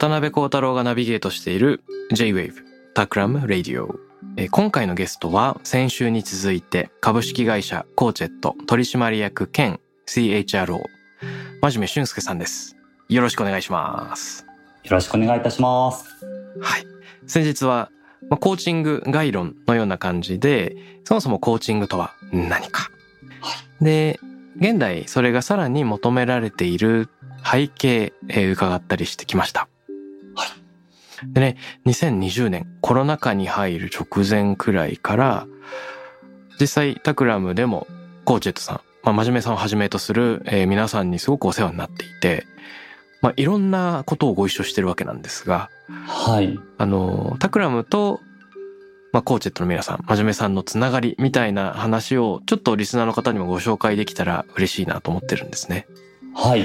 渡辺幸太郎がナビゲートしている J-Wave タクラム Radio えー今回のゲストは先週に続いて株式会社コーチェット取締役兼 CHRO 真面目俊介さんです。よろしくお願いします。よろしくお願いいたします。はい。先日はまあコーチング概論のような感じでそもそもコーチングとは何か。で現代それがさらに求められている背景、えー伺ったりしてきましたでね、2020年コロナ禍に入る直前くらいから、実際タクラムでもコーチェットさん、まあ、真面目さんをはじめとする、えー皆さんにすごくお世話になっていて、まあ、いろんなことをご一緒してるわけなんですが、はい。あの、タクラムと、まあ、コーチェットの皆さん、真面目さんのつながりみたいな話をちょっとリスナーの方にもご紹介できたら嬉しいなと思ってるんですね。はい。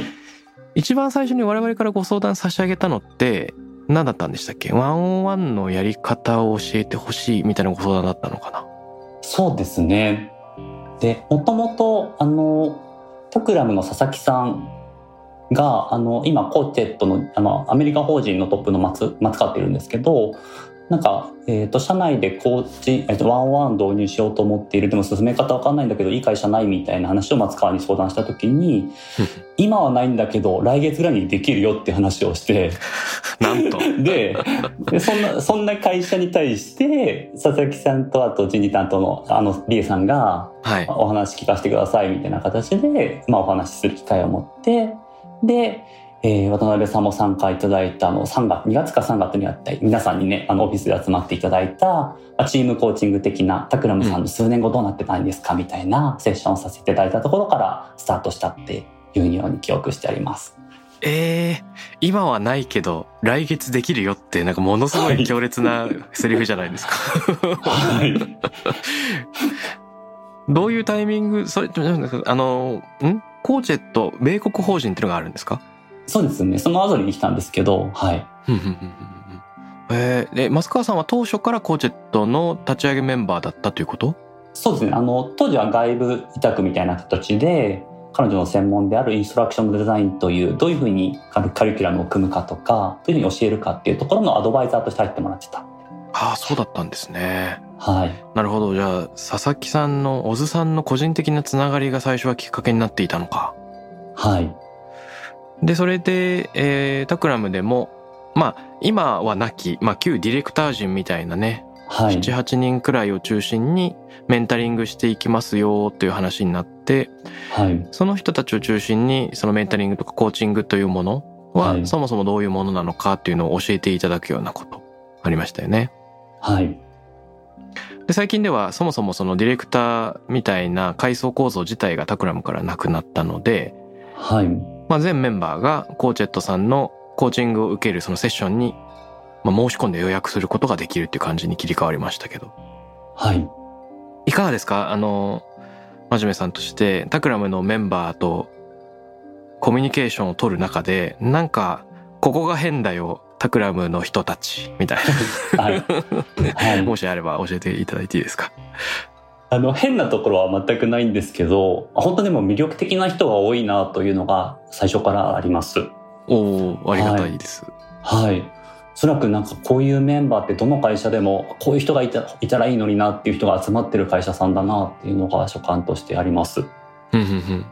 一番最初に我々からご相談差し上げたのって何だったんでしたっけ？ワンオンワンのやり方を教えてほしいみたいなご相談だったのかな？そうですね。で、もともと、あの、トクラムの佐々木さんが、あの、今、コーチェットの、あの、アメリカ法人のトップの松、松川っているんですけど、なんか、えっ、と、社内でコーチ、えっ、と、ワンワン導入しようと思っている。でも進め方わかんないんだけど、いい会社ないみたいな話を松川に相談したときに、今はないんだけど、来月ぐらいにできるよって話をして、なんと。ででそんなそんな会社に対して佐々木さんとあと人事担当のあの B さんがはい。お話聞かせてくださいみたいな形で、まあ、お話しする機会を持ってで、えー渡辺さんも参加いただいたあの3月2月か3月にあった皆さんにねあのオフィスで集まっていただいたまあチームコーチング的なタクラムさんの数年後どうなってたんですかみたいなセッションをさせていただいたところからスタートしたっていうように記憶してあります。えー、今はないけど来月できるよってなんかものすごい強烈な セリフじゃないですか。はい。どういうタイミングそれあのん？コーチェット米国法人っていうのがあるんですか？そうですねその後に来たんですけどはいえー、で増川さんは当初からコーチェットの立ち上げメンバーだったということ？そうですね。あの、当時は外部委託みたいな形で、彼女の専門であるインストラクションデザインという、どういうふうにカリキュラムを組むかとか、どういうふうに教えるかっていうところのアドバイザーとして入ってもらってた。ああそうだったんですねはい。なるほどじゃあ佐々木さんの小津さんの個人的なつながりが最初はきっかけになっていたのか？はい。でそれで、えータクラムでもまあ今はなき、まあ、旧ディレクター陣みたいなねはい。78人くらいを中心にメンタリングしていきますよという話になってはい。その人たちを中心にそのメンタリングとかコーチングというものは、はいそもそもどういうものなのかっていうのを教えていただくようなことありましたよね。はい。で最近ではそもそもそのディレクターみたいな階層構造自体がタクラムからなくなったので、はい。まあ、全メンバーがコーチェットさんのコーチングを受けるそのセッションに、まあ、申し込んで予約することができるっていう感じに切り替わりましたけどはい。いかがですか？あの真面目さんとしてタクラムのメンバーとコミュニケーションを取る中でなんかここが変だよタクラムの人たちみたいはい。はない。もしあれば教えていただいていいですか？あの、変なところは全くないんですけど、本当でも魅力的な人が多いなというのが最初からあります。おおありがたいです、はい。おそらくなんかこういうメンバーってどの会社でもこういう人がいたいたらいいのになっていう人が集まってる会社さんだなっていうのが所感としてあります。うんうんうん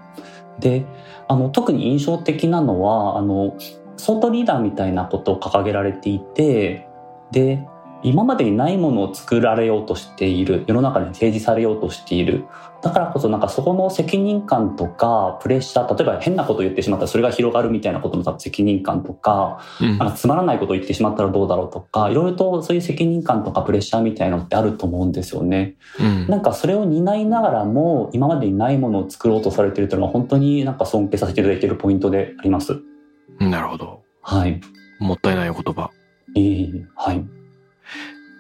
で、あの特に印象的なのはあのソートリーダーみたいなことを掲げられていて、で、今までにないものを作られようとしている世の中に提示されようとしているだからこそなんかそこの責任感とかプレッシャー例えば変なことを言ってしまったらそれが広がるみたいなことの責任感とかうんなんかつまらないことを言ってしまったらどうだろうとかいろいろとそういう責任感とかプレッシャーみたいなのってあると思うんですよね。うんなんかそれを担いながらも今までにないものを作ろうとされているというのは本当になんか尊敬させていただいているポイントであります。なるほど。はい。もったいないお言葉。えはい。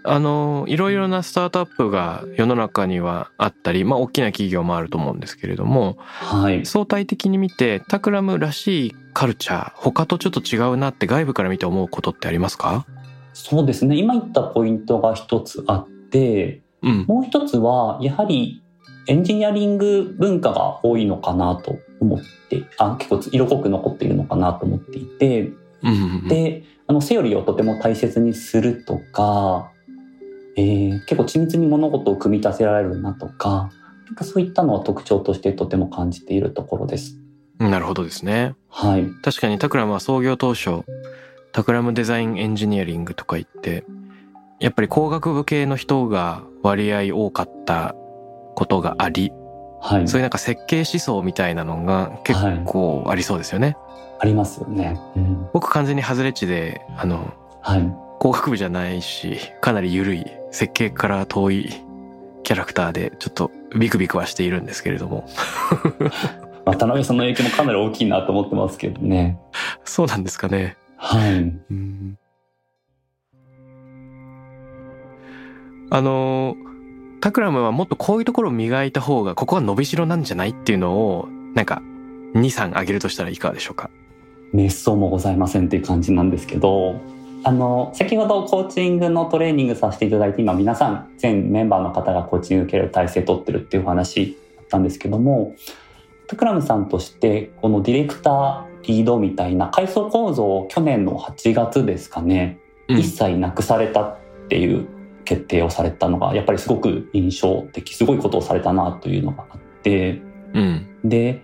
あの、いろいろなスタートアップが世の中にはあったり、まあ大きな企業もあると思うんですけれども、はい。相対的に見てタクラムらしいカルチャー、他とちょっと違うなって外部から見て思うことってありますか？そうですね。今言ったポイントが一つあって、うん。もう一つは、やはりエンジニアリング文化が多いのかなと思って、あ結構色濃く残っているのかなと思っていて、うんうんうん、で、あの、セオリーをとても大切にするとか、えー結構緻密に物事を組み立てられるなとか、なんかそういったのは特徴としてとても感じているところです。なるほどですね。はい。確かにタクラムは創業当初、タクラムデザインエンジニアリングとか言って、やっぱり工学部系の人が割合多かったことがあり、はい。そういうなんか設計思想みたいなのが結構ありそうですよね。ありますよね。うん。僕完全に外れ値で、あの、はい。工学部じゃないし、かなり緩い、設計から遠いキャラクターで、ちょっとビクビクはしているんですけれども。渡辺さんの影響もかなり大きいなと思ってますけどね。そうなんですかね。はい。うんあの、タクラムはもっとこういうところを磨いた方が、ここは伸びしろなんじゃないっていうのを、なんか、2、3挙げるとしたらいかがでしょうか？滅相もございませんっていう感じなんですけど、あの、先ほどコーチングのトレーニングさせていただいて、今皆さん、全メンバーの方がコーチング受ける体制取ってるっていうお話だったんですけども、タクラムさんとして、このディレクター、リードみたいな階層構造を去年の8月ですかね、うん一切なくされたっていう決定をされたのが、やっぱりすごく印象的、すごいことをされたなというのがあって、うん。で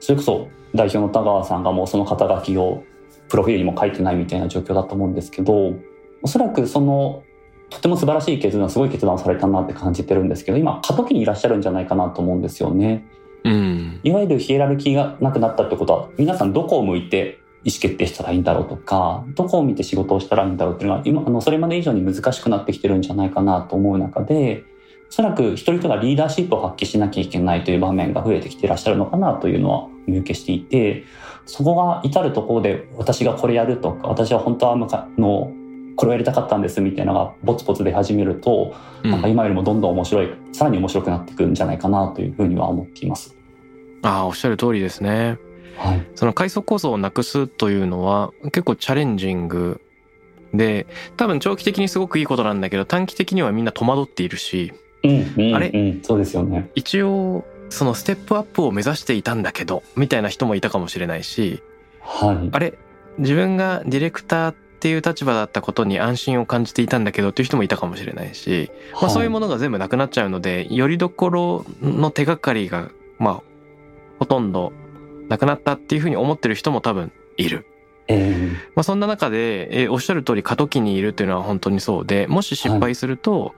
それこそ代表の田川さんがもうその肩書きをプロフィールにも書いてないみたいな状況だと思うんですけどおそらくそのとても素晴らしい決断すごい決断をされたなって感じてるんですけど今過渡期にいらっしゃるんじゃないかなと思うんですよね。うん。いわゆるヒエラルキーがなくなったってことは皆さんどこを向いて意思決定したらいいんだろうとかどこを見て仕事をしたらいいんだろうっていうのが今あのそれまで以上に難しくなってきてるんじゃないかなと思う中でおそらく一人一人がリーダーシップを発揮しなきゃいけないという場面が増えてきていらっしゃるのかなというのは見受けしていてそこが至るところで私がこれやるとか私は本当はむかのこれをやりたかったんですみたいなのがボツボツ出始めるとうんなんか今よりもどんどん面白いさらに面白くなっていくんじゃないかなというふうには思っています。ああ、おっしゃる通りですね。はいその階層構造をなくすというのは結構チャレンジングで、多分長期的にすごくいいことなんだけど、短期的にはみんな戸惑っているし、うんうんあれ？うん、そうですよね。一応、そのステップアップを目指していたんだけど、みたいな人もいたかもしれないし、はい。あれ自分がディレクターっていう立場だったことに安心を感じていたんだけどっていう人もいたかもしれないし、まあそういうもの。のが全部なくなっちゃうので、よりどころの手がかりが、まあ、ほとんどなくなったっていうふうに思ってる人も多分いる。えまあそんな中で、えーおっしゃる通り過渡期にいるっていうのは本当にそうで、もし失敗すると、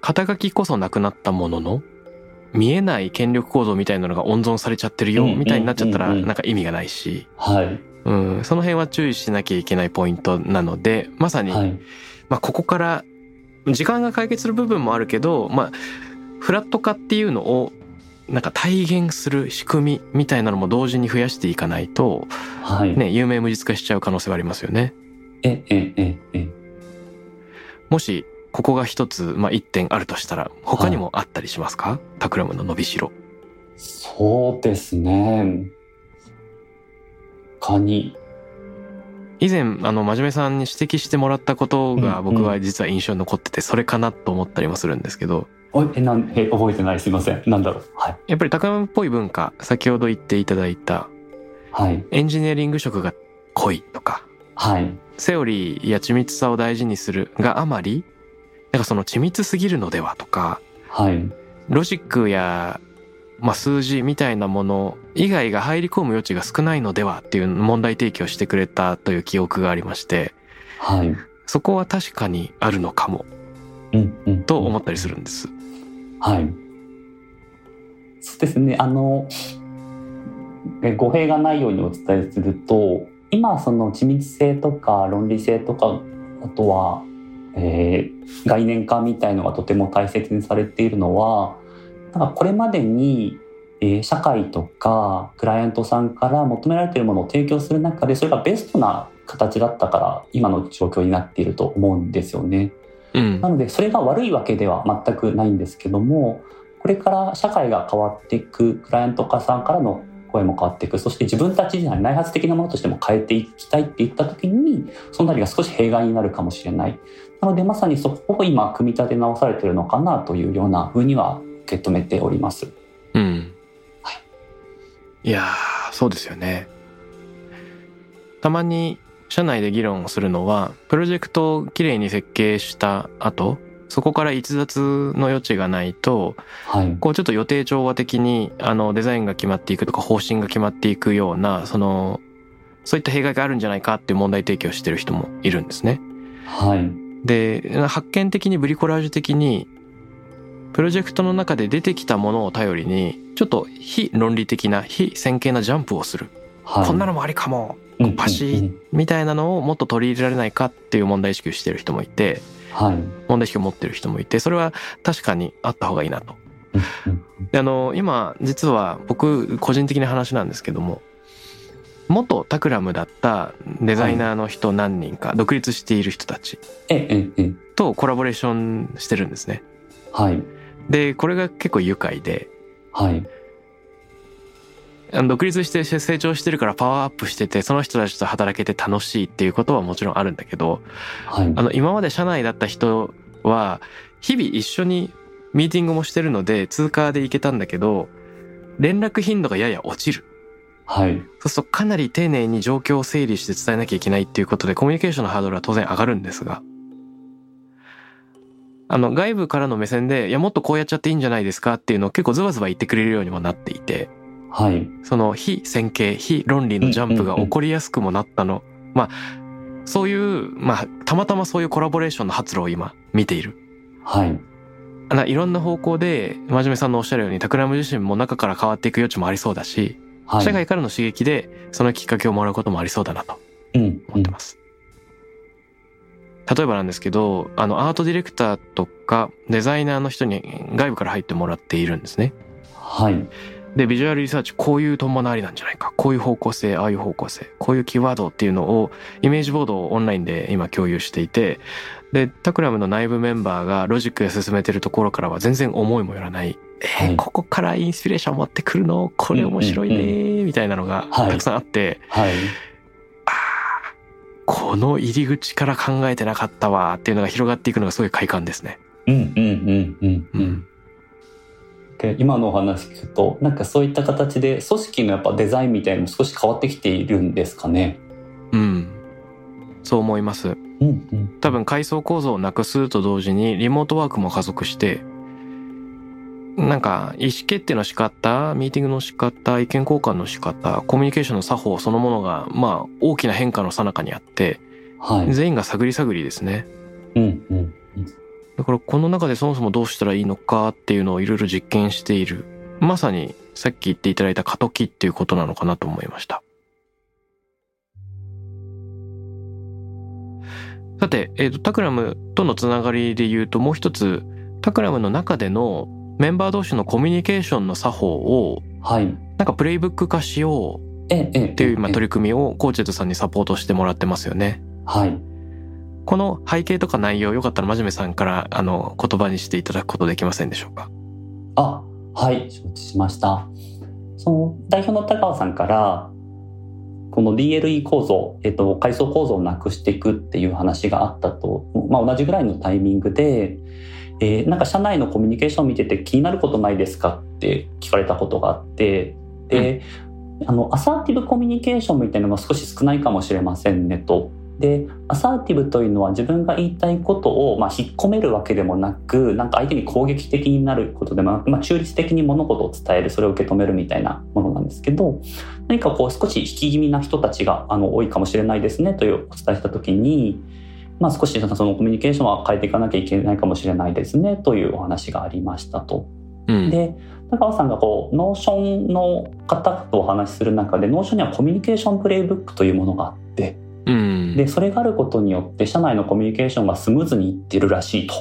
肩書きこそなくなったものの、見えない権力構造みたいなのが温存されちゃってるよ、うんみたいになっちゃったら、なんか意味がないし、ーはい。うん、その辺は注意しなきゃいけないポイントなので、まさに、はい。まあここから、時間が解決する部分もあるけど、まあ、フラット化っていうのを、なんか体現する仕組みみたいなのも同時に増やしていかないと、はい。ね、有名無実化しちゃう可能性はありますよね。え、え、え、え。もし、ここが一つ、まあ一点あるとしたら、他にもあったりしますか、タクラムの伸びしろ。そうですね。他に。以前、あの、真面目さんに指摘してもらったことがうん僕は実は印象に残ってて、それかなと思ったりもするんですけど、おえ、なん、え、覚えてない。すいません。なんだろう。はい。やっぱりタクラムっぽい文化、先ほど言っていただいた、はい。エンジニアリング色が濃いとか、はい。セオリーや緻密さを大事にするがあまり、なんかその緻密すぎるのではとか、はい。ロジックや、まあ、数字みたいなもの以外が入り込む余地が少ないのではっていう問題提起をしてくれたという記憶がありまして、はい。そこは確かにあるのかもうんうんと思ったりするんです。はい。そうですね。あの、え語弊がないようにお伝えすると、今その緻密性とか論理性とか、あとは、えー概念化みたいのがとても大切にされているのは、なんかこれまでに、えー社会とかクライアントさんから求められているものを提供する中で、それがベストな形だったから今の状況になっていると思うんですよね。うんなのでそれが悪いわけでは全くないんですけどもこれから社会が変わっていくクライアント化さんからの声も変わっていくそして自分たち自身内発的なものとしても変えていきたいって言った時にそのあたりが少し弊害になるかもしれないなのでまさにそこを今組み立て直されているのかなというようなふうには受け止めております。うん。はいいやー、そうですよね。たまに社内で議論をするのは、プロジェクトをきれいに設計した後、そこから逸脱の余地がないと、はい、こうちょっと予定調和的にあのデザインが決まっていくとか方針が決まっていくような、その、そういった弊害があるんじゃないかっていう問題提起をしてる人もいるんですね。はい、で、発見的にブリコラージュ的に、プロジェクトの中で出てきたものを頼りに、ちょっと非論理的な、非線形なジャンプをする。はい、こんなのもありかも。うんパシーみたいなのをもっと取り入れられないかっていう問題意識をしてる人もいて、はい、問題意識を持ってる人もいて、それは確かにあった方がいいなと。であの、今、実は僕、個人的な話なんですけども、元タクラムだったデザイナーの人何人か、独立している人たちえええ。えとコラボレーションしてるんですね。はい、で、これが結構愉快で、はい、独立して成長してるからパワーアップしてて、その人たちと働けて楽しいっていうことはもちろんあるんだけど、はい、あの、今まで社内だった人は、日々一緒にミーティングもしてるので、通過で行けたんだけど、連絡頻度がやや落ちる。はい、そうするとかなり丁寧に状況を整理して伝えなきゃいけないっていうことで、コミュニケーションのハードルは当然上がるんですが、あの、外部からの目線で、いや、もっとこうやっちゃっていいんじゃないですかっていうのを結構ズバズバ言ってくれるようにもなっていて、はい、その非線形、非論理のジャンプが起こりやすくもなったの。まあ、そういう、まあ、たまたまそういうコラボレーションの発露を今見ている。はい、あのいろんな方向で、真面目さんのおっしゃるように、タクラム自身も中から変わっていく余地もありそうだし、はい、社外からの刺激で、そのきっかけをもらうこともありそうだなとうん、思ってます。例えばなんですけど、あの、アートディレクターとか、デザイナーの人に外部から入ってもらっているんですね。はい、で、ビジュアルリサーチ、こういうトンボのありなんじゃないか。こういう方向性、ああいう方向性、こういうキーワードっていうのを、イメージボードをオンラインで今共有していて、で、タクラムの内部メンバーがロジックで進めてるところからは全然思いもよらない。えーはいここからインスピレーション持ってくるの？これ面白いねみたいなのがはいたくさんあって、はい、あーこの入り口から考えてなかったわーっていうのが広がっていくのがすごい快感ですね。うん、うん、うん、うん、うん。で今のお話聞くとなんかそういった形で組織のやっぱデザインみたいなのも少し変わってきているんですかね？うん。そう思います。うんうん多分階層構造をなくすと同時にリモートワークも加速して、なんか意思決定の仕方、ミーティングの仕方、意見交換の仕方、コミュニケーションの作法そのものが、まあ大きな変化の最中にあって、はい。全員が探り探りですね。うんうんだからこの中でそもそもどうしたらいいのかっていうのをいろいろ実験している。まさにさっき言っていただいた過渡期っていうことなのかなと思いました。さて、えっ、と、タクラムとのつながりで言うともう一つ、タクラムの中でのメンバー同士のコミュニケーションの作法を、はい。なんかプレイブック化しよう。っていう今ええ取り組みをコーチェットさんにサポートしてもらってますよね。はい。この背景とか内容よかったら真面目さんからあの言葉にしていただくことできませんでしょうか？あ、はい、承知しました。その代表の高尾さんから、この DLE 構造、えっと、階層構造をなくしていくっていう話があったと、まあ、同じぐらいのタイミングで、えーなんか社内のコミュニケーションを見てて気になることないですかって聞かれたことがあって、で、あの、アサーティブコミュニケーションみたいなのが少し少ないかもしれませんねと。で、アサーティブというのは自分が言いたいことを、まあ、引っ込めるわけでもなく、なんか相手に攻撃的になることでもなく、まあ、中立的に物事を伝える、それを受け止めるみたいなものなんですけど、何かこう少し引き気味な人たちがあの多いかもしれないですねというお伝えしたときに、まあ、少しそのコミュニケーションは変えていかなきゃいけないかもしれないですねというお話がありましたと。うん、で高尾さんがこう Notion の方とお話しする中で Notion には communication playbook というものがあってうん、でそれがあることによって社内のコミュニケーションがスムーズにいってるらしいと。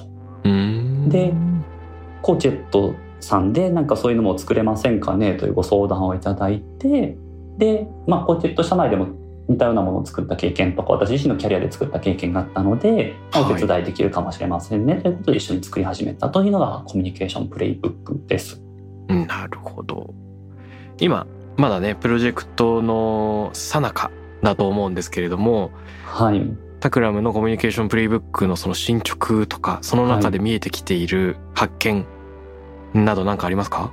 うん、でコーチェットさんでなんかそういうのも作れませんかねというご相談をいただいてで、まあ、コーチェット社内でも似たようなものを作った経験とか私自身のキャリアで作った経験があったので、まあお手伝いできるかもしれませんね、ということで一緒に作り始めたというのがコミュニケーションプレイブックです。うん。なるほど。今まだねプロジェクトの最中だと思うんですけれどもはい、タクラムのコミュニケーションプレイブックのその進捗とかその中で見えてきている発見など何かありますか、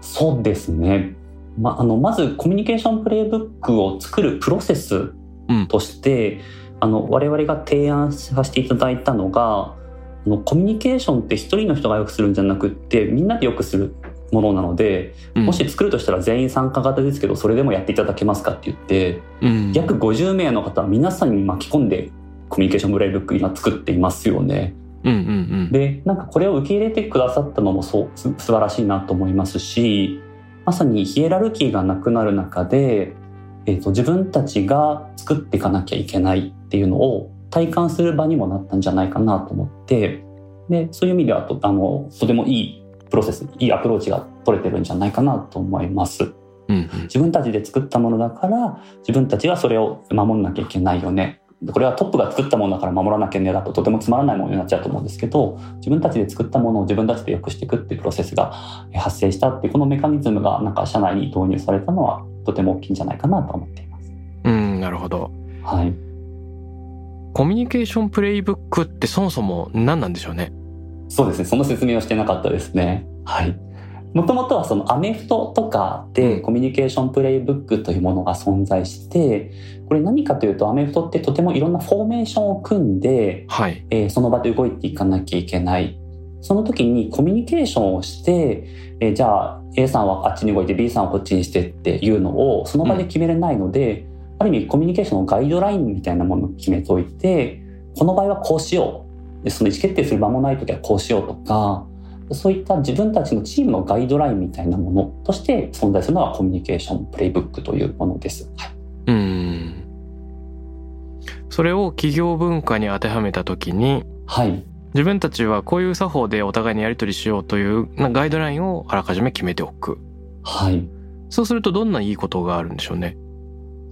そうですね。まあのまずコミュニケーションプレイブックを作るプロセスうん。として、あの我々が提案させていただいたのがあのコミュニケーションって一人の人がよくするんじゃなくってみんなでよくするものなので、うん。もし作るとしたら全員参加型ですけどそれでもやっていただけますかって言ってうん。約50名の方は皆さんに巻き込んでコミュニケーションプレイブック今作っていますよね。うんうんうん。でなんかこれを受け入れてくださったのもそうす素晴らしいなと思いますしまさにヒエラルキーがなくなる中で、えー、と自分たちが作っていかなきゃいけないっていうのを体感する場にもなったんじゃないかなと思ってでそういう意味ではとあのとてもいいプロセスいいアプローチが取れてるんじゃないかなと思います。うんうん自分たちで作ったものだから自分たちがそれを守んなきゃいけないよねこれはトップが作ったものだから守らなきゃねだととてもつまらないものになっちゃうと思うんですけど自分たちで作ったものを自分たちで良くしていくっていうプロセスがえ発生したっていうこのメカニズムがなんか社内に導入されたのはとても大きいんじゃないかなと思っています。うんなるほど。はい、コミュニケーションプレイブックってそもそも何なんでしょうね？そうですね。その説明をしてなかったですね。はいもともとはそのアメフトとかでコミュニケーションプレイブックというものが存在してこれ何かというとアメフトってとてもいろんなフォーメーションを組んで、はい。えーその場で動いていかなきゃいけない。その時にコミュニケーションをして、えーじゃあ A さんはあっちに動いて B さんはこっちにしてっていうのをその場で決めれないので、ある意味コミュニケーションのガイドラインみたいなものを決めておいてこの場合はこうしよう。でその意思決定する間もない時はこうしようとかそういった自分たちのチームのガイドラインみたいなものとして存在するのがコミュニケーションプレイブックというものです。はいうんそれを企業文化に当てはめた時にはい自分たちはこういう作法でお互いにやり取りしようというなガイドラインをあらかじめ決めておくはいそうするとどんないいことがあるんでしょうね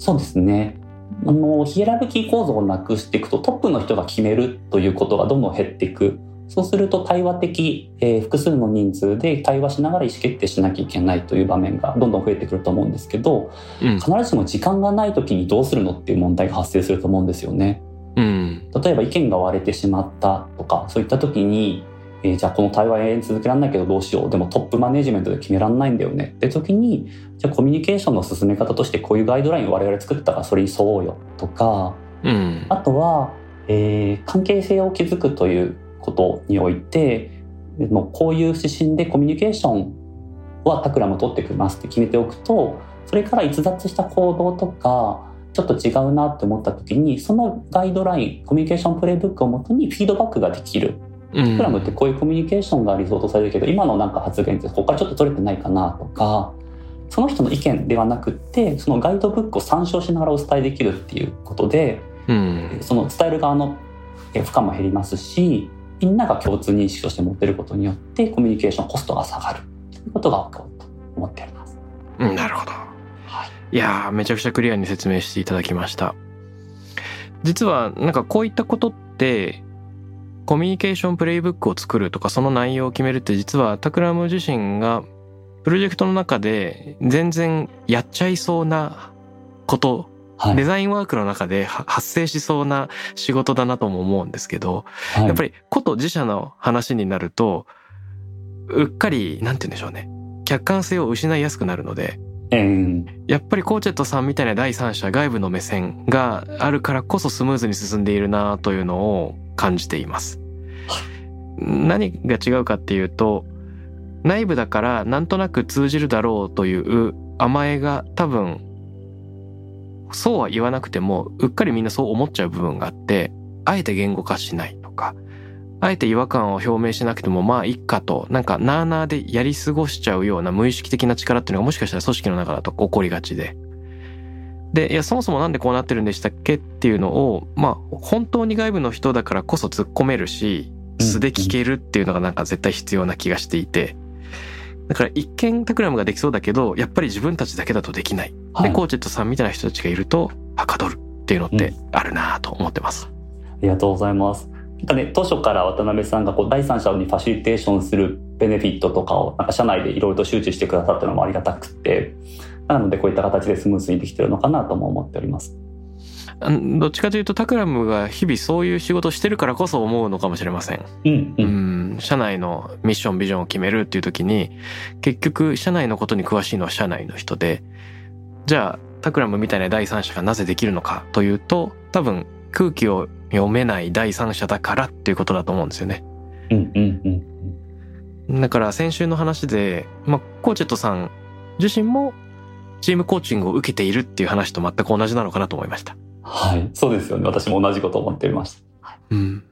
そうですね。あの、ヒエラルキー構造をなくしていくとトップの人が決めるということがどんどん減っていく。そうすると対話的、えー複数の人数で対話しながら意思決定しなきゃいけないという場面がどんどん増えてくると思うんですけど、うん必ずしも時間がない時にどうするのっていう問題が発生すると思うんですよね。うん例えば意見が割れてしまったとか、そういった時に、えーじゃあこの対話永遠に続けられないけどどうしよう。でもトップマネジメントで決められないんだよね。って時に、じゃあコミュニケーションの進め方としてこういうガイドラインを我々作ったからそれに沿おうよとか、うんあとは、えー関係性を築くということにおいて、もうこういう指針でコミュニケーションはタクラム取ってきますって決めておくと、それから逸脱した行動とか、ちょっと違うなって思った時に、そのガイドライン、コミュニケーションプレイブックをもとにフィードバックができる。うんタクラムってこういうコミュニケーションが理想とされるけど、今のなんか発言ってここからちょっと取れてないかなとか、その人の意見ではなくって、そのガイドブックを参照しながらお伝えできるっていうことで、うんその伝える側のえ負荷も減りますしみんなが共通認識として持ってることによってコミュニケーションコストが下がる。ということが起こると思っております。うんなるほど。はい。いやーめちゃくちゃクリアに説明していただきました。実はなんかこういったことってコミュニケーションプレイブックを作るとかその内容を決めるって実はタクラム自身がプロジェクトの中で全然やっちゃいそうなことはい。デザインワークの中では発生しそうな仕事だなとも思うんですけどはい。やっぱりこと自社の話になるとうっかりなんて言うんでしょうね。客観性を失いやすくなるのでえーやっぱりコーチェットさんみたいな第三者外部の目線があるからこそスムーズに進んでいるなというのを感じています。何が違うかっていうと内部だからなんとなく通じるだろうという甘えが多分そうは言わなくてもうっかりみんなそう思っちゃう部分があってあえて言語化しないとかあえて違和感を表明しなくてもまあいっかとなんかなあなあでやり過ごしちゃうような無意識的な力っていうのがもしかしたら組織の中だと起こりがちで。でいやそもそもなんでこうなってるんでしたっけっていうのをまあ本当に外部の人だからこそ突っ込めるし素で聞けるっていうのがなんか絶対必要な気がしていて。だから一見タクラムができそうだけどやっぱり自分たちだけだとできない。はいでコーチェットさんみたいな人たちがいるとはかどるっていうのってあるなと思ってます。ありがとうございます。なんかね、当初から渡辺さんがこう第三者にファシリテーションするベネフィットとかをなんか社内でいろいろと周知してくださったのもありがたくって、なのでこういった形でスムーズにできてるのかなとも思っております。どっちかというとタクラムが日々そういう仕事をしてるからこそ思うのかもしれません。うん、う。う社内のミッションビジョンを決めるっていう時に結局社内のことに詳しいのは社内の人でじゃあタクラムみたいな第三者がなぜできるのかというと多分空気を読めない第三者だからっていうことだと思うんですよね。うん、うん、うん。だから先週の話で、まあ、コーチェットさん自身もチームコーチングを受けているっていう話と全く同じなのかなと思いました。はい、そうですよね。私も同じこと思っておりました。うん。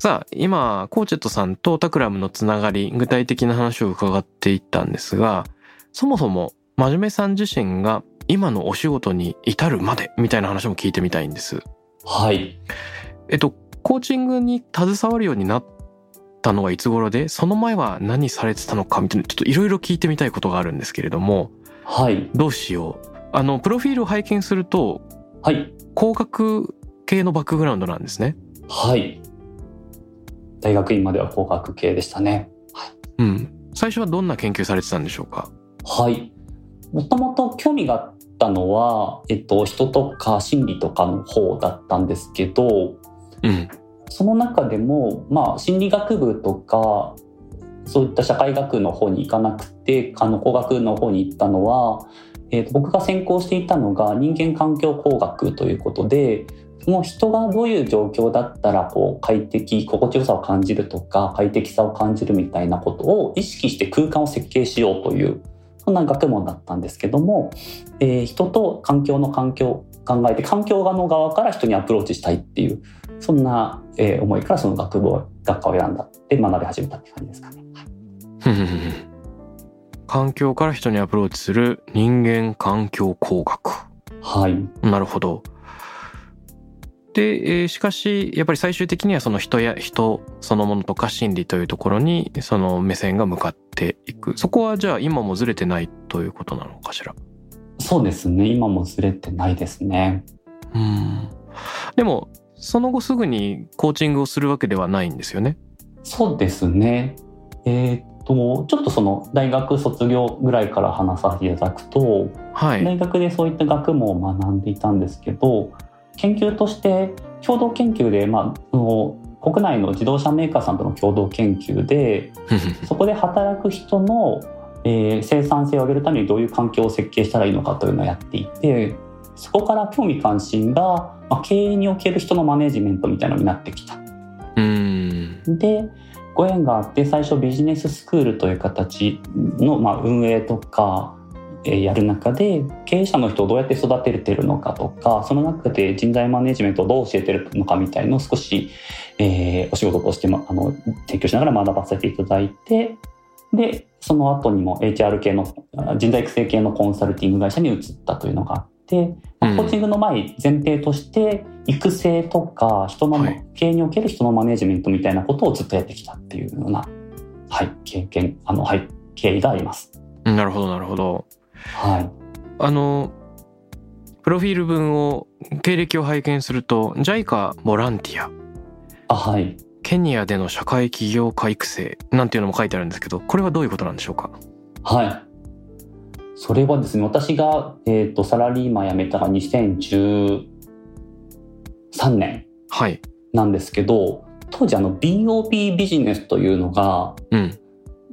さあ、今、コーチェットさんとタクラムのつながり、具体的な話を伺っていったんですが、そもそも、真面目さん自身が今のお仕事に至るまでみたいな話も聞いてみたいんです。はい。えっと、コーチングに携わるようになったのはいつ頃で、その前は何されてたのかみたいな、ちょっといろいろ聞いてみたいことがあるんですけれども、はい。どうしよう。あの、プロフィールを拝見すると、はい。工学系のバックグラウンドなんですね。はい。大学院までは工学系でしたね。うん。最初はどんな研究されてたんでしょうか？はい。もともと興味があったのは、えっと、人とか心理とかの方だったんですけど、うん。その中でも、まあ、心理学部とか、そういった社会学の方に行かなくて、あの、工学の方に行ったのは、えっと、僕が専攻していたのが人間環境工学ということで、その人がどういう状況だったら、こう、快適、心地よさを感じるとか、快適さを感じるみたいなことを意識して空間を設計しようという、そんな学問だったんですけども、えー人と環境の環境を考えて、環境側の側から人にアプローチしたいっていう、そんな、えー思いからその学部を、学科を選んだって学び始めたって感じですかね。ふんふんふんふん環境から人にアプローチする人間環境工学。はい。なるほど。で、えーしかし、やっぱり最終的にはその人や人そのものとか心理というところにその目線が向かっていく。そこはじゃあ今もずれてないということなのかしら？そうですね。今もずれてないですね。うん。でも、その後すぐにコーチングをするわけではないんですよね？そうですね。えーっと、ちょっとその大学卒業ぐらいから話させていただくと、はい。大学でそういった学問を学んでいたんですけど、研究として共同研究で、まあ、国内の自動車メーカーさんとの共同研究で、そこで働く人の、えー生産性を上げるためにどういう環境を設計したらいいのかというのをやっていてそこから興味関心が、まあ、経営における人のマネジメントみたいなのになってきた。うん。でご縁があって最初ビジネススクールという形の、まあ、運営とか、えーやる中で経営者の人をどうやって育ててるのかとかその中で人材マネジメントをどう教えてるのかみたいのを少し、えーお仕事としてもあの提供しながら学ばせていただいてでその後にも HR 系のあ人材育成系のコンサルティング会社に移ったというのがあって、まあうんコーチングの前前提として育成とか人の、はい経営における人のマネジメントみたいなことをずっとやってきたっていうような、はい、経験あの、はい、経緯があります。なるほど、なるほど。はい、あの、プロフィール文を、経歴を拝見すると、JICA ボランティア、あはいケニアでの社会起業家育成なんていうのも書いてあるんですけど、これはどういうことなんでしょうか？はい。それはですね、私が、えっ、と、サラリーマン辞めたが2013年はい。なんですけど、当時あの BOP ビジネスというのがうん。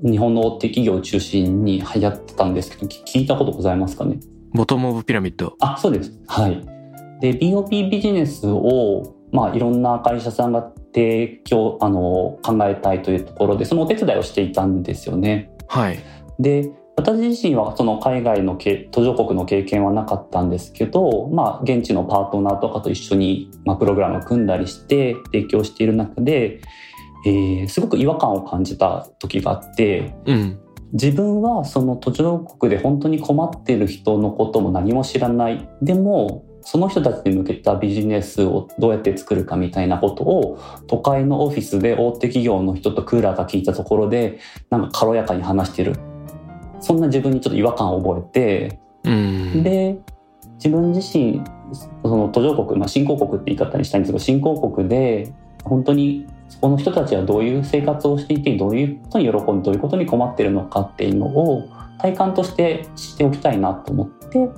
日本の大手企業を中心に流行ってたんですけど、き聞いたことございますかね？ボトムオブピラミッド。あ、そうです。はい。で、BOP ビジネスを、まあ、いろんな会社さんが提供、あの、考えたいというところで、そのお手伝いをしていたんですよね。はい。で私自身はその海外のけ途上国の経験はなかったんですけど、まあ、現地のパートナーとかと一緒に、まあ、プログラムを組んだりして提供している中で、えー、すごく違和感を感じた時があって、うん。自分はその途上国で本当に困っている人のことも何も知らないでもその人たちに向けたビジネスをどうやって作るかみたいなことを都会のオフィスで大手企業の人とクーラーが効いたところでなんか軽やかに話してるそんな自分にちょっと違和感を覚えてうん。で自分自身その途上国、まあ、新興国って言い方にしたいんですけど新興国で本当にそこの人たちはどういう生活をしていてどういうことに喜んでどういうことに困ってるのかっていうのを体感として知っておきたいなと思って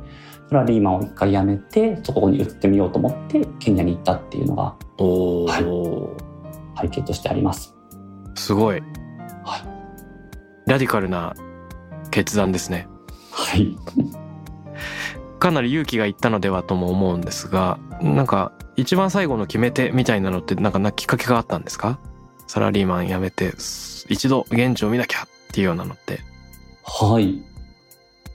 サラリーマンを一回辞めてそこに移ってみようと思ってケニアに行ったっていうのがおはいー。背景としてあります。すごい。はいラディカルな決断ですね。はい、かなり勇気がいったのではとも思うんですが、なんか一番最後の決め手みたいなのってなんかなきっかけがあったんですか？サラリーマン辞めて一度現地を見なきゃっていうようなのって。はい。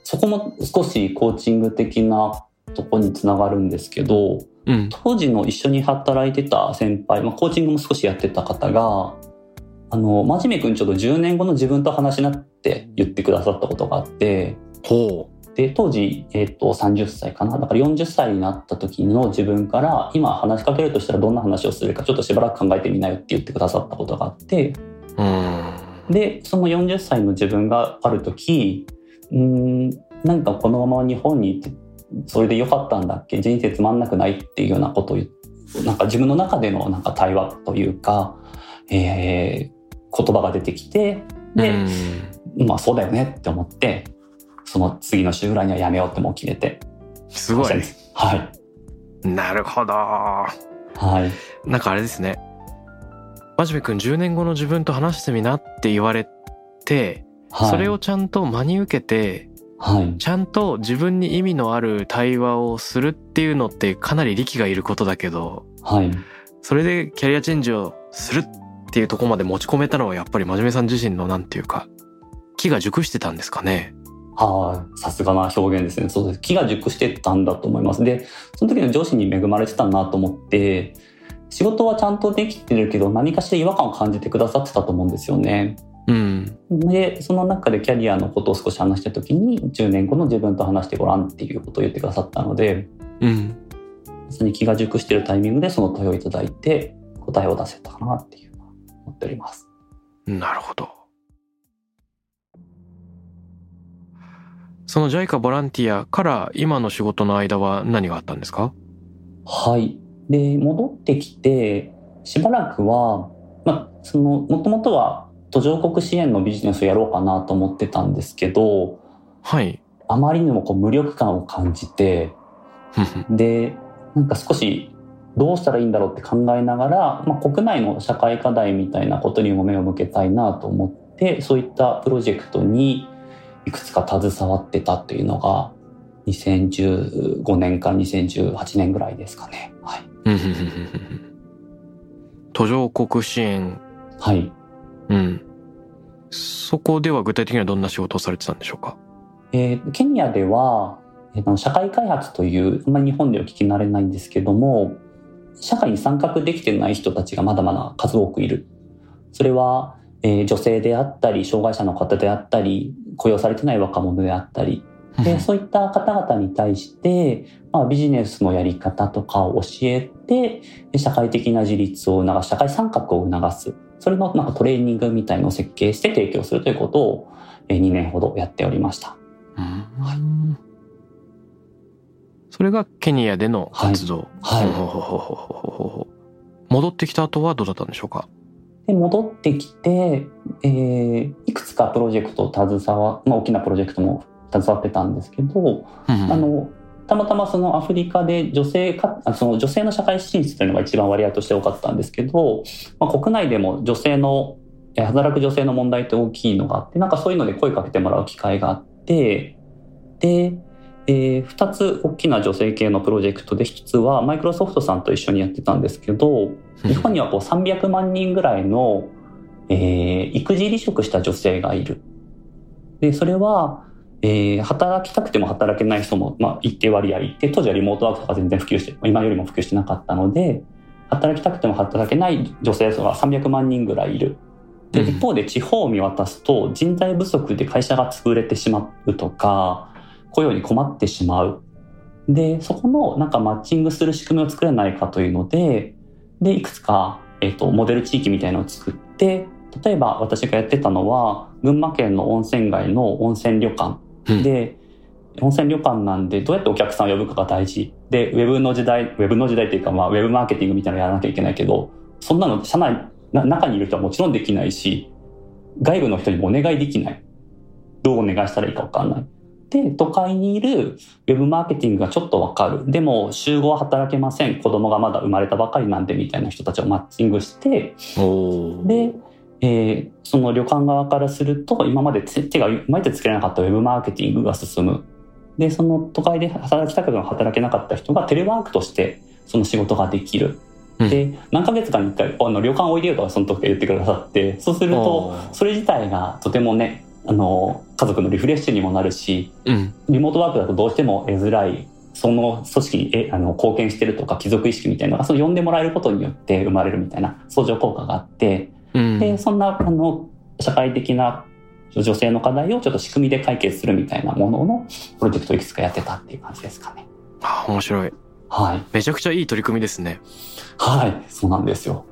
そこも少しコーチング的なとこにつながるんですけど、うん。当時の一緒に働いてた先輩、まあ、コーチングも少しやってた方が、あの、真面目くんちょっと10年後の自分と話しなって言ってくださったことがあって、ほで、当時、えっ、と、30歳かな。だから40歳になった時の自分から、今話しかけるとしたらどんな話をするか、ちょっとしばらく考えてみなよって言ってくださったことがあって。で、その40歳の自分がある時、うーん、なんかこのまま日本に行って、それで良かったんだっけ人生つまんなくないっていうようなことをなんか自分の中でのなんか対話というか、えー言葉が出てきて、で、うんまあそうだよねって思って、その次の週ぐらいにはやめようってもう決めて。すごい。はい。なるほど。はい。なんかあれですね。真面目くん10年後の自分と話してみなって言われて、はい。それをちゃんと真に受けて、はい。ちゃんと自分に意味のある対話をするっていうのってかなり力がいることだけど、はい。それでキャリアチェンジをするっていうところまで持ち込めたのはやっぱり真面目さん自身のなんていうか、木が熟してたんですかね。はい。さすがな表現ですね。そうです。木が熟してたんだと思います。で、その時の上司に恵まれてたなと思って、仕事はちゃんとできてるけど、何かしら違和感を感じてくださってたと思うんですよね。うん。で、その中でキャリアのことを少し話した時に、10年後の自分と話してごらんっていうことを言ってくださったので、うん。まさに気が熟してるタイミングでその問いをいただいて、答えを出せたかなっていうのは思っております。なるほど。その JICA ボランティアから今の仕事の間は何があったんですか？はい。で、戻ってきて、しばらくは、まあ、その、もともとは途上国支援のビジネスをやろうかなと思ってたんですけど、はい。あまりにもこう無力感を感じて、で、なんか少しどうしたらいいんだろうって考えながら、まあ、国内の社会課題みたいなことにも目を向けたいなと思って、そういったプロジェクトにいくつか携わってたというのが、2015年から2018年ぐらいですかね。はい。途上国支援。はい。うん。そこでは具体的にはどんな仕事をされてたんでしょうか？えーケニアでは、え社会開発という、あんまり日本では聞き慣れないんですけども、社会に参画できてない人たちがまだまだ数多くいる。それは、えー女性であったり、障害者の方であったり、雇用されてない若者であったり、でそういった方々に対して、まあ、ビジネスのやり方とかを教えて、で社会的な自立を促す、社会参画を促す。それのなんかトレーニングみたいのを設計して提供するということを、えー2年ほどやっておりました。うん。それがケニアでの活動。はい。戻ってきた後はどうだったんでしょうか？で、戻ってきて、えーいくつかプロジェクトを携わ、まあ、大きなプロジェクトも携わってたんですけど、ああの、たまたまそのアフリカで女性か、あその女性の社会進出というのが一番割合として多かったんですけど、まあ、国内でも女性の、えー働く女性の問題って大きいのがあって、なんかそういうので声かけてもらう機会があって、で、えー二つ大きな女性系のプロジェクトで、一つはマイクロソフトさんと一緒にやってたんですけど、日本にはこう300万人ぐらいの、えー育児離職した女性がいる。で、それは、えー働きたくても働けない人も、まあ、一定割合いて当時はリモートワークとか全然普及して今よりも普及してなかったので働きたくても働けない女性層が300万人ぐらいいる。でうん一方で地方を見渡すと人材不足で会社が潰れてしまうとか雇用に困ってしまう。でそこのなんかマッチングする仕組みを作れないかというのででいくつか、えっとモデル地域みたいのを作って例えば私がやってたのは群馬県の温泉街の温泉旅館。うん。で、温泉旅館なんでどうやってお客さんを呼ぶかが大事。でウェブの時代ウェブの時代っていうか、まあ、ウェブマーケティングみたいなのやらなきゃいけないけどそんなの社内な中にいる人はもちろんできないし外部の人にもお願いできない。どうお願いしたらいいか分かんないで都会にいるウェブマーケティングがちょっと分かる。でも週5は働けません。子供がまだ生まれたばかりなんでみたいな人たちをマッチングして。で、えーその旅館側からすると今まで手手がうまい手つけれなかったウェブマーケティングが進む。でその都会で働きたくても働けなかった人がテレワークとしてその仕事ができる、うん。で何ヶ月かに1回あの旅館おいでよとかその時言ってくださって。そうするとそれ自体がとてもねあの家族のリフレッシュにもなるしうんリモートワークだとどうしても得づらいその組織にえあの貢献してるとか貴族意識みたいなのがその呼んでもらえることによって生まれるみたいな相乗効果があってうんでそんなあの社会的な女性の課題をちょっと仕組みで解決するみたいなもののプロジェクトをいくつかやってたっていう感じですかね。あ面白いはい。めちゃくちゃいい取り組みですねはい。そうなんですよ。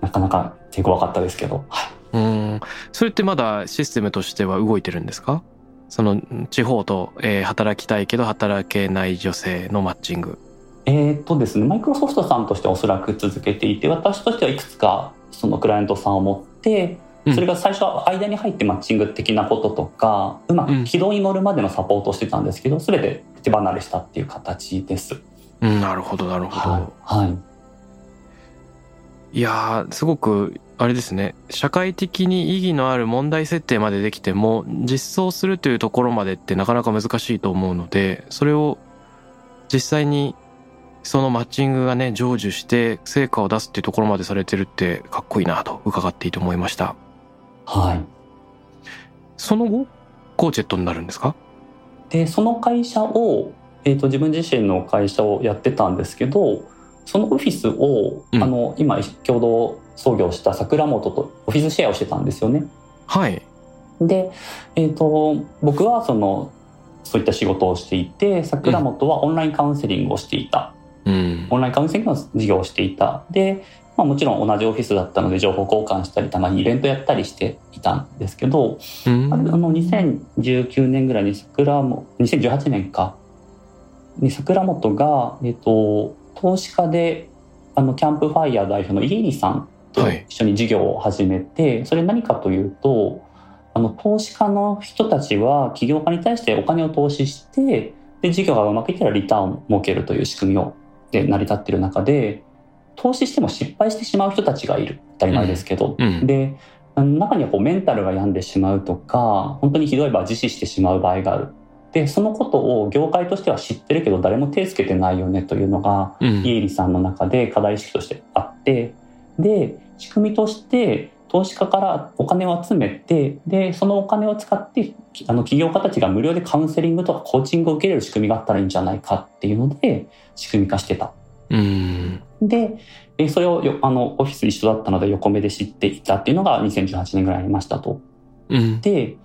なかなか手強かったですけど。はい。うんそれってまだシステムとしては動いてるんですか？その地方と、えー働きたいけど働けない女性のマッチングえーっとですね、マイクロソフトさんとしてはおそらく続けていて、私としてはいくつかそのクライアントさんを持って、うんそれが最初は間に入ってマッチング的なこととか、うまく軌道に乗るまでのサポートをしてたんですけど、全て手離れしたっていう形です。うんなるほどなるほど、はい。はい。いやーすごくあれですね。社会的に意義のある問題設定までできても実装するというところまでってなかなか難しいと思うのでそれを実際にそのマッチングがね成就して成果を出すっていうところまでされてるってかっこいいなと伺っていて思いました。はい。その後コーチェットになるんですか？でその会社を、えー、と自分自身の会社をやってたんですけどそのオフィスを、うん。あの今共同創業した桜本とオフィスシェアをしてたんですよね。はい。で、えー、と僕はそのそういった仕事をしていて桜本はオンラインカウンセリングをしていた、うん。オンラインカウンセリングの事業をしていた。で、まあ、もちろん同じオフィスだったので情報交換したりたまにイベントやったりしていたんですけど、うん。あの2019年ぐらいに桜も2018年か。に桜本が、えっと投資家であのキャンプファイヤー代表の家入さんとはい。一緒に事業を始めて、それ何かというとあの投資家の人たちは起業家に対してお金を投資してで事業がうまくいったらリターンを設けるという仕組みをで成り立っている中で投資しても失敗してしまう人たちがいる当たり前ですけど、うんであの中にはこうメンタルが病んでしまうとか本当にひどい場合は自死してしまう場合がある。でそのことを業界としては知ってるけど誰も手つけてないよねというのがうん。家入さんの中で課題意識としてあってで仕組みとして投資家からお金を集めてでそのお金を使ってきあの起業家たちが無料でカウンセリングとかコーチングを受けれる仕組みがあったらいいんじゃないかっていうので仕組み化してた。うん。で、えそれをよあのオフィス一緒だったので横目で知っていたっていうのが2018年ぐらいありましたと。うん。で、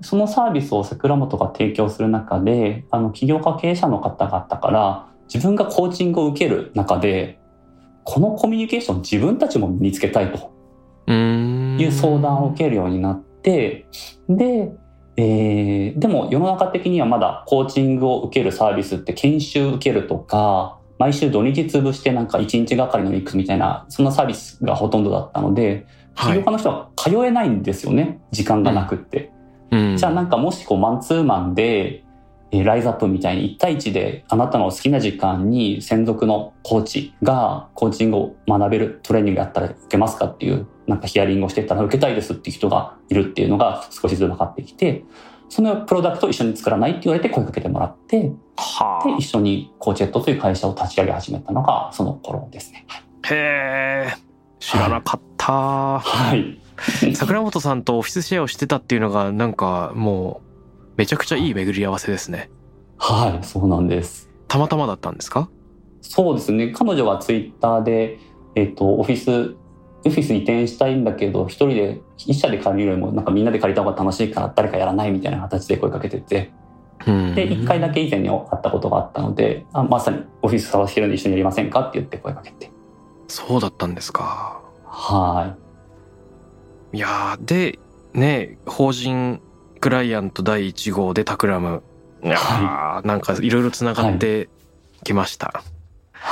そのサービスを桜本が提供する中で、あの起業家経営者の方々から自分がコーチングを受ける中で、このコミュニケーション自分たちも身につけたいとうんいう相談を受けるようになって、で、えーでも世の中的にはまだコーチングを受けるサービスって研修受けるとか、毎週土日潰してなんか1日がかりの行くみたいな、そんなサービスがほとんどだったので、起はい業家の人は通えないんですよね。時間がなくって。うんじゃあなんかもしこうマンツーマンで、えーライズアップみたいに1対1であなたの好きな時間に専属のコーチがコーチングを学べるトレーニングやったら受けますかっていうなんかヒアリングをしてたら受けたいですっていう人がいるっていうのが少しずつ分かってきて、そのプロダクトを一緒に作らないって言われて声かけてもらって、はで、一緒にコーチェットという会社を立ち上げ始めたのがその頃ですね。あへえ知らなかった、はい。桜本さんとオフィスシェアをしてたっていうのがなんかもうめちゃくちゃいい巡り合わせですね。はい、そうなんです。たまたまだったんですか？そうですね。彼女はツイッターで、えっ、と、オフィス、オフィス移転したいんだけど、一人で、一社で借りるよりも、なんかみんなで借りた方が楽しいから、誰かやらないみたいな形で声かけてて、うんで、一回だけ以前に会ったことがあったので、あまさにオフィス探してるんで一緒にやりませんかって言って声かけて。そうだったんですか。はいやーでね法人クライアント第1号でタクラムなんかいろいろつながってきました、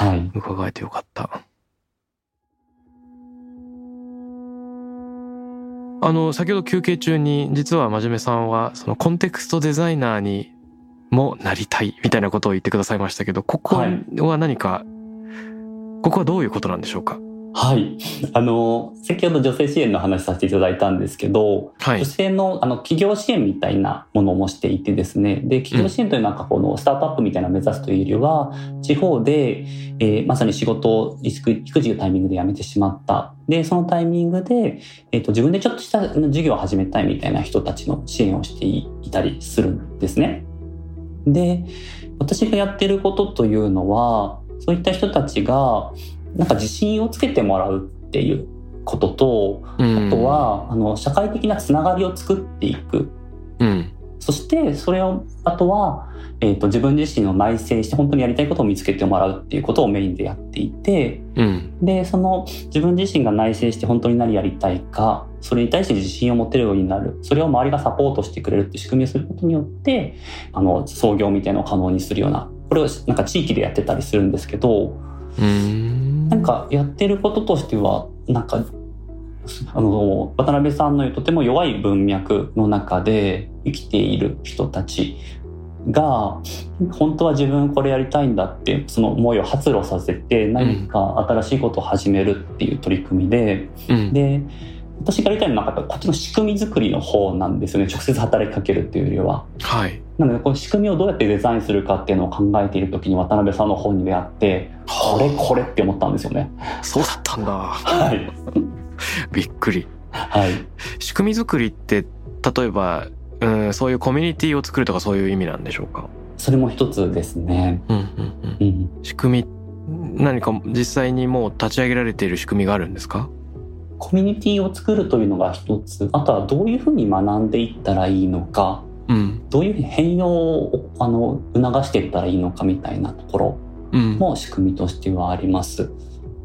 い。はい。伺えてよかった。あの先ほど休憩中に実は真面目さんはそのコンテクストデザイナーにもなりたいみたいなことを言ってくださいましたけどここはい。は何か、ここはどういうことなんでしょうか？はい。あの、先ほど女性支援の話させていただいたんですけど、はい女性のあの企業支援みたいなものもしていてですね、で、企業支援というのはなんかこのスタートアップみたいなのを目指すというよりは、地方で、えーまさに仕事を育育児のタイミングで辞めてしまった。で、そのタイミングで、えっ、と、自分でちょっとしたあの事業を始めたいみたいな人たちの支援をしていたりするんですね。で、私がやってることというのは、そういった人たちが、なんか自信をつけてもらうっていうことと、うんあとは、あの、社会的なつながりを作っていく。うんそして、それを、あとは、えっ、と、自分自身を内省して本当にやりたいことを見つけてもらうっていうことをメインでやっていて、うんで、その自分自身が内省して本当に何やりたいか、それに対して自信を持てるようになる。それを周りがサポートしてくれるって仕組みをすることによって、あの、創業みたいなのを可能にするような、これをなんか地域でやってたりするんですけど、うんなんかやってることとしては、なんか、あの、渡辺さんのとても弱い文脈の中で生きている人たちが、本当は自分これやりたいんだって、その思いを発露させて何か新しいことを始めるっていう取り組みで、うん。で、私がやりたいのはなんかこっちの仕組み作りの方なんですよね。直接働きかけるっていうよりは。はいなので、この仕組みをどうやってデザインするかっていうのを考えている時に渡辺さんの本に出会って、これこれって思ったんですよね。そうだったんだはい。びっくりはい。仕組み作りって例えば、うん、そういうコミュニティを作るとかそういう意味なんでしょうか、それも一つですね。うんうんうん、うん。仕組み何か実際にもう立ち上げられている仕組みがあるんですか？コミュニティを作るというのが一つ。あとはどういうふうに学んでいったらいいのか、うんどういうふうに変容をあの促していったらいいのかみたいなところうんも仕組みとしてはあります。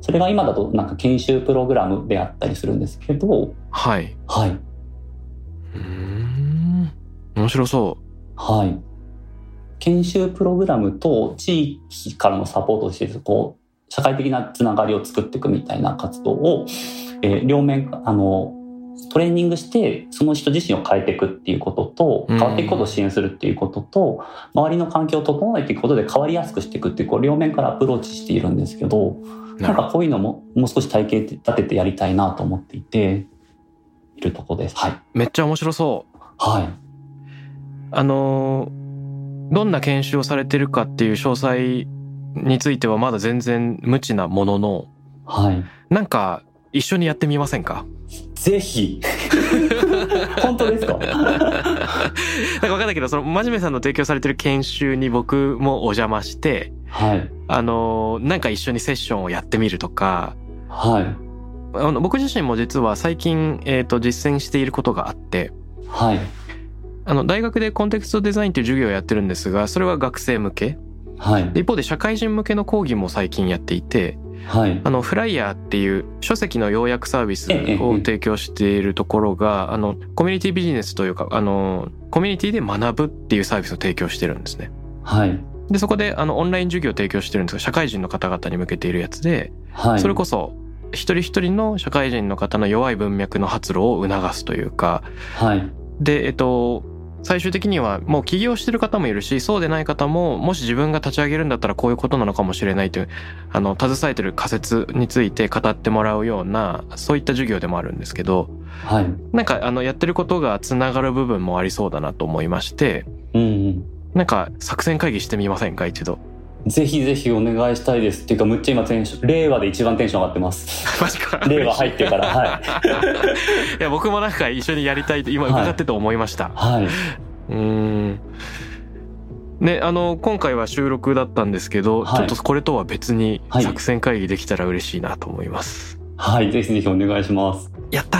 それが今だとなんか研修プログラムであったりするんですけど、はいはい。うん面白そはい。研修プログラムと地域からのサポートをしてこう、社会的なつながりを作っていくみたいな活動を、えー両面、あの、トレーニングして、その人自身を変えていくっていうことと、うん変わっていくことを支援するっていうことと、周りの環境を整えていくことで変わりやすくしていくっていう、こう、両面からアプローチしているんですけど、うなんかこういうのも、もう少し体系立ててやりたいなと思っていて、いるとこです。はい。どめっちゃ面白そうはい。あのーどんな研修をされてるかっていう詳細についてはまだ全然無知なもののはい。なんか一緒にやってみませんか？ぜひ 本当ですか？なんか分かんないけどその真面目さんの提供されてる研修に僕もお邪魔してはい。あのなんか一緒にセッションをやってみるとかはい。あの僕自身も実は最近、えー、と実践していることがあってはい。あの大学でコンテクストデザインという授業をやってるんですがそれは学生向けはい。で一方で社会人向けの講義も最近やっていてはい。あのフライヤーっていう書籍の要約サービスを提供しているところがあのコミュニティビジネスというかあのコミュニティで学ぶっていうサービスを提供してるんですね。はい。でそこであのオンライン授業を提供してるんですが社会人の方々に向けているやつではい。それこそ一人一人の社会人の方の弱い文脈の発露を促すというかはい。でえっと最終的にはもう起業してる方もいるしそうでない方ももし自分が立ち上げるんだったらこういうことなのかもしれないというあの携えてる仮説について語ってもらうようなそういった授業でもあるんですけどはい。なんかあのやってることがつながる部分もありそうだなと思いましてうんなんか作戦会議してみませんか一度うん。ぜひぜひお願いしたいです。っていうか、むっちゃ今テンション、令和で一番テンション上がってます。マジか令和入ってから、はい。いや僕もなんか一緒にやりたいと今伺ってて思いました、はい。うんねあの今回は収録だったんですけど、はいちょっとこれとは別にはい作戦会議できたら嬉しいなと思います、はい、ぜひぜひお願いします。やった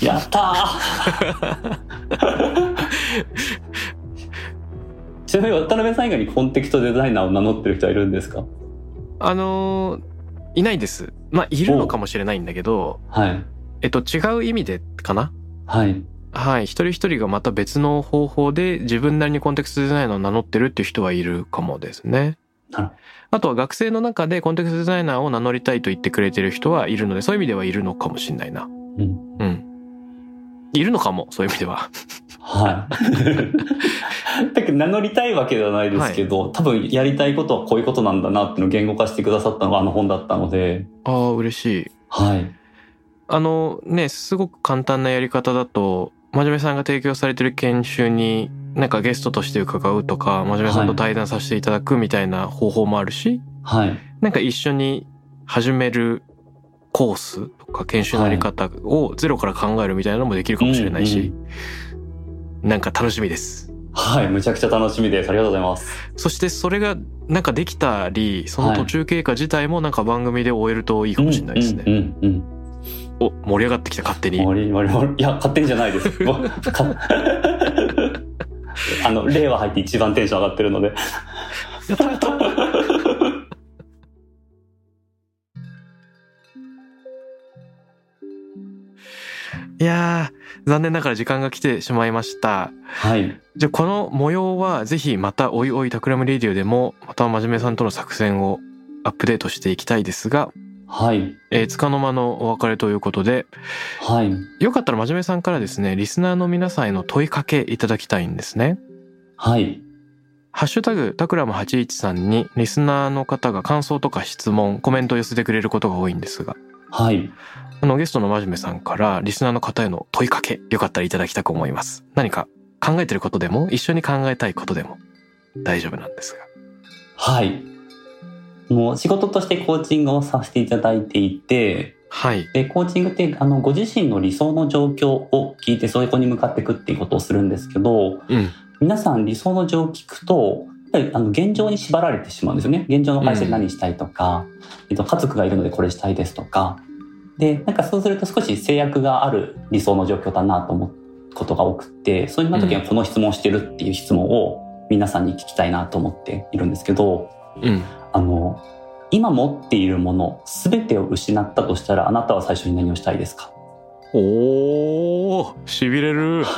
ーやったー ちなみに渡辺さん以外にコンテキストデザイナーを名乗ってる人はいるんですか？あのーいないです。まあいるのかもしれないんだけどはい。えっと違う意味でかな？はい。はい。一人一人がまた別の方法で自分なりにコンテクストデザイナーを名乗ってるっていう人はいるかもですね。なるほあとは学生の中でコンテクストデザイナーを名乗りたいと言ってくれてる人はいるのでそういう意味ではいるのかもしれないな。うん。うん。いるのかもそういう意味でははい。だけど名乗りたいわけではないですけど、多分やりたいことはこういうことなんだなっていうのを言語化してくださったのがあの本だったので、ああ嬉しいはい。あのねすごく簡単なやり方だと真面目さんが提供されてる研修になんかゲストとして伺うとか真面目さんと対談させていただくみたいな方法もあるし、はい。なんか一緒に始めるコースとか研修のやり方をゼロから考えるみたいなのもできるかもしれないし、なんか楽しみです。はい。むちゃくちゃ楽しみです。ありがとうございます。そしてそれがなんかできたり、その途中経過自体もなんか番組で終えるといいかもしれないですね。うんうんうんお、盛り上がってきた勝手に。盛り盛り盛りいや、勝手にじゃないです。あの、令和入って一番テンション上がってるので。やったやったいやー、残念ながら時間が来てしまいました。はい。じゃあこの模様はぜひまたおいおい Takram Radio でもまた真面目さんとの作戦をアップデートしていきたいですが、はい。えー、つかの間のお別れということで、はい。よかったら真面目さんからですね、リスナーの皆さんへの問いかけいただきたいんですね。はい。ハッシュタグタクラム813にリスナーの方が感想とか質問、コメントを寄せてくれることが多いんですが、はい。あのゲストの真面目さんからリスナーの方への問いかけ、よかったらいただきたく思います。何か考えてることでも、一緒に考えたいことでも大丈夫なんですが。はい。もう仕事としてコーチングをさせていただいていて、はい。で、コーチングって、あの、ご自身の理想の状況を聞いて、そこに向かっていくっていうことをするんですけど、うん。皆さん理想の情を聞くと、ぱりあの現状に縛られてしまうんですよね。現状の会社で何したいとか、えっと、家族がいるのでこれしたいですとか。で、なんかそうすると少し制約がある理想の状況だなと思うことが多くって、そういう時はこの質問をしてるっていう質問を皆さんに聞きたいなと思っているんですけど、うん。あの、今持っているもの全てを失ったとしたらあなたは最初に何をしたいですか？おー、しびれる。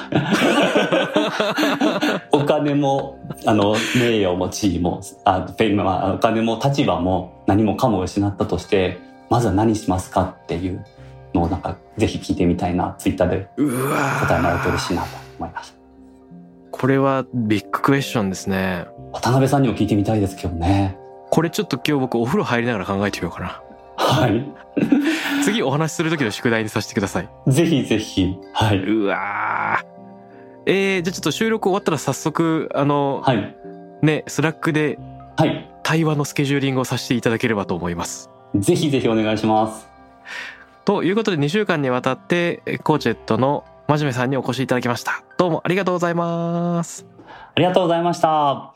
お金も、あの、名誉も地位も、あ、フェイムは、お金も立場も何もかも失ったとして、まずは何しますかっていうのをなんか、ぜひ聞いてみたいな、ツイッターでうわ答えもらえるとー嬉しいなと思いました。これはビッグクエスチョンですね。渡辺さんにも聞いてみたいですけどね。これちょっと今日僕お風呂入りながら考えてみようかな。はい。次お話しする時の宿題にさせてください。ぜひぜひ。はい。うわー。えー、じゃあちょっと収録終わったら早速、あの、はい。ね、 Slack ではい。対話のスケジューリングをさせていただければと思います。ぜひぜひお願いします。ということで2週間にわたってえコーチェットの真面目さんにお越しいただきました。どうもありがとうございます。ありがとうございました。